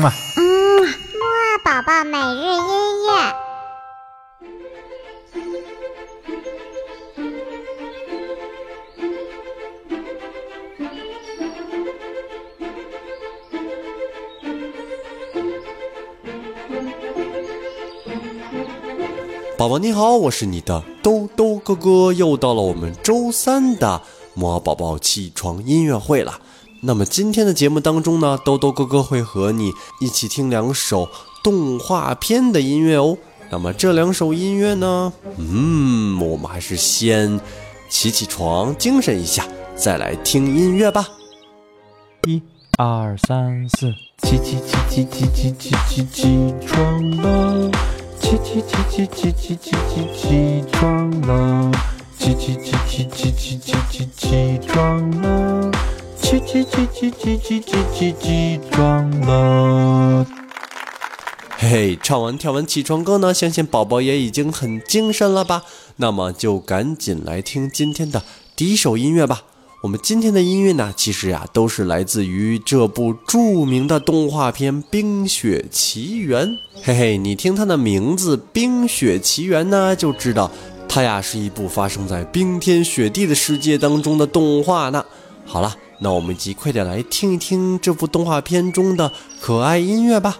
嘛。嗯，木二宝宝每日音乐。宝宝你好，我是你的兜兜哥哥，又到了我们周三的木宝宝起床音乐会了。那么今天的节目当中呢，兜兜哥哥会和你一起听两首动画片的音乐哦。那么这两首音乐呢，嗯，我们还是先起起床，精神一下，再来听音乐吧。一、二、三、四，起起起起起起起起起床了，起起起起起起起起起床了，起起起起起起起起起床了。起起起起起起起起起床了！嘿嘿，唱完跳完起床歌呢，相信宝宝也已经很精神了吧？那么就赶紧来听今天的第一首音乐吧。我们今天的音乐呢，其实呀都是来自于这部著名的动画片《冰雪奇缘》。嘿嘿，你听它的名字《冰雪奇缘》呢，就知道它呀是一部发生在冰天雪地的世界当中的动画呢。好了。那我们即快点来听一听这部动画片中的可爱音乐吧。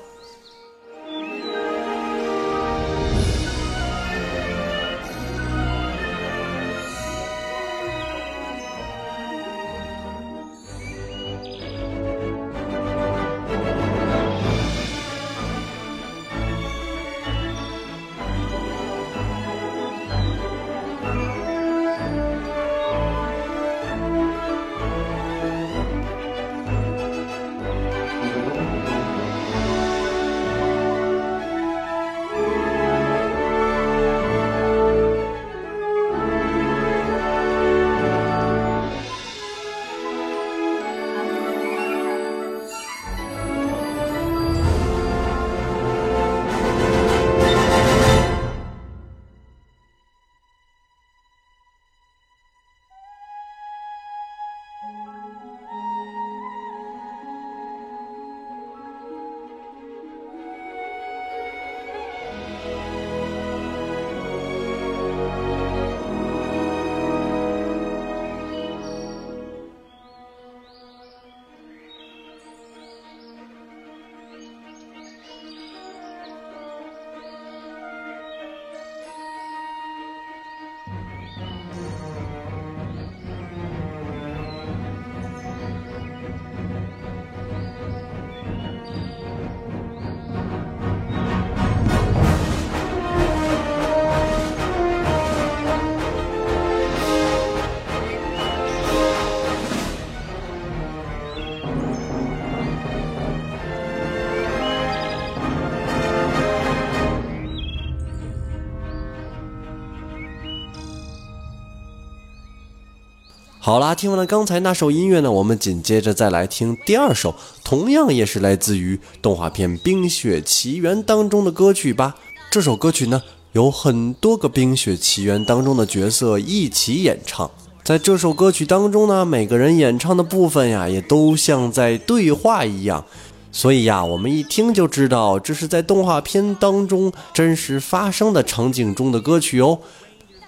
好啦，听完了刚才那首音乐呢，我们紧接着再来听第二首，同样也是来自于动画片《冰雪奇缘》当中的歌曲吧。这首歌曲呢，有很多个《冰雪奇缘》当中的角色一起演唱。在这首歌曲当中呢，每个人演唱的部分呀，也都像在对话一样，所以呀，我们一听就知道这是在动画片当中真实发生的场景中的歌曲哦，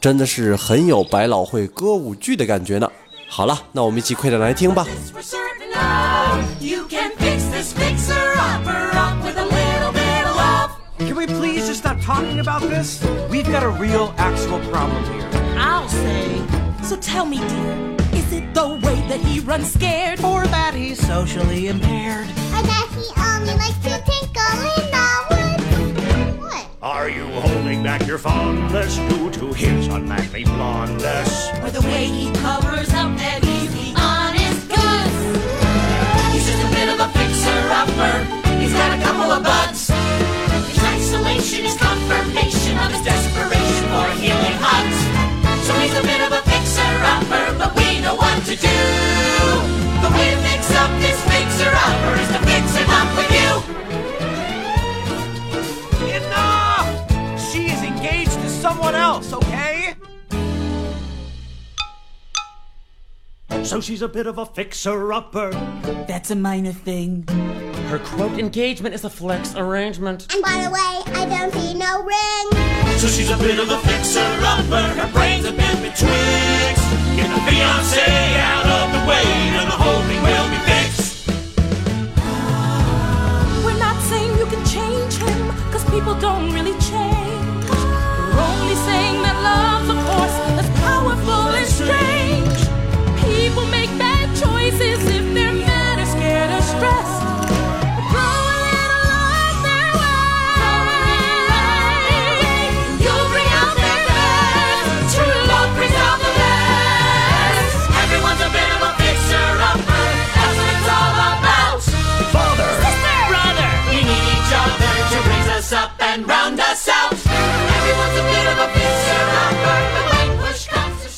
真的是很有百老汇歌舞剧的感觉呢。好了，那我们一起快点来听吧。Can we please just stop talking about this? We've got a real, actual problem here. I'll say. So tell me, dear, is it the way that he runs scared? Or that he's socially impaired? Or that he only likes to tinkle in the woods? What? Are you holding back your fondness due to his unmanly blondness? Or the way he covers Someone else, okay? So she's a bit of a fixer-upper. That's a minor thing. Her quote engagement is a flex arrangement. And by the way, I don't see no ring. So she's a bit of a fixer-upper. Her brain's a bit betwixt. Get the fiance out of the way,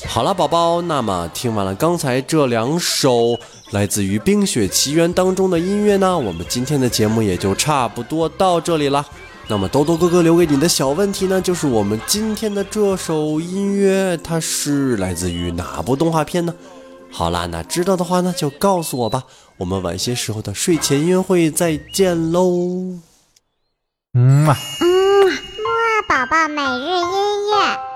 好了，宝宝，那么听完了刚才这两首来自于《冰雪奇缘》当中的音乐呢，我们今天的节目也就差不多到这里了。那么多多哥哥留给你的小问题呢，就是我们今天的这首音乐，它是来自于哪部动画片呢？好啦，那知道的话呢，就告诉我吧。我们晚些时候的睡前音乐会再见喽。嗯嘛。嗯，木二宝宝每日音乐。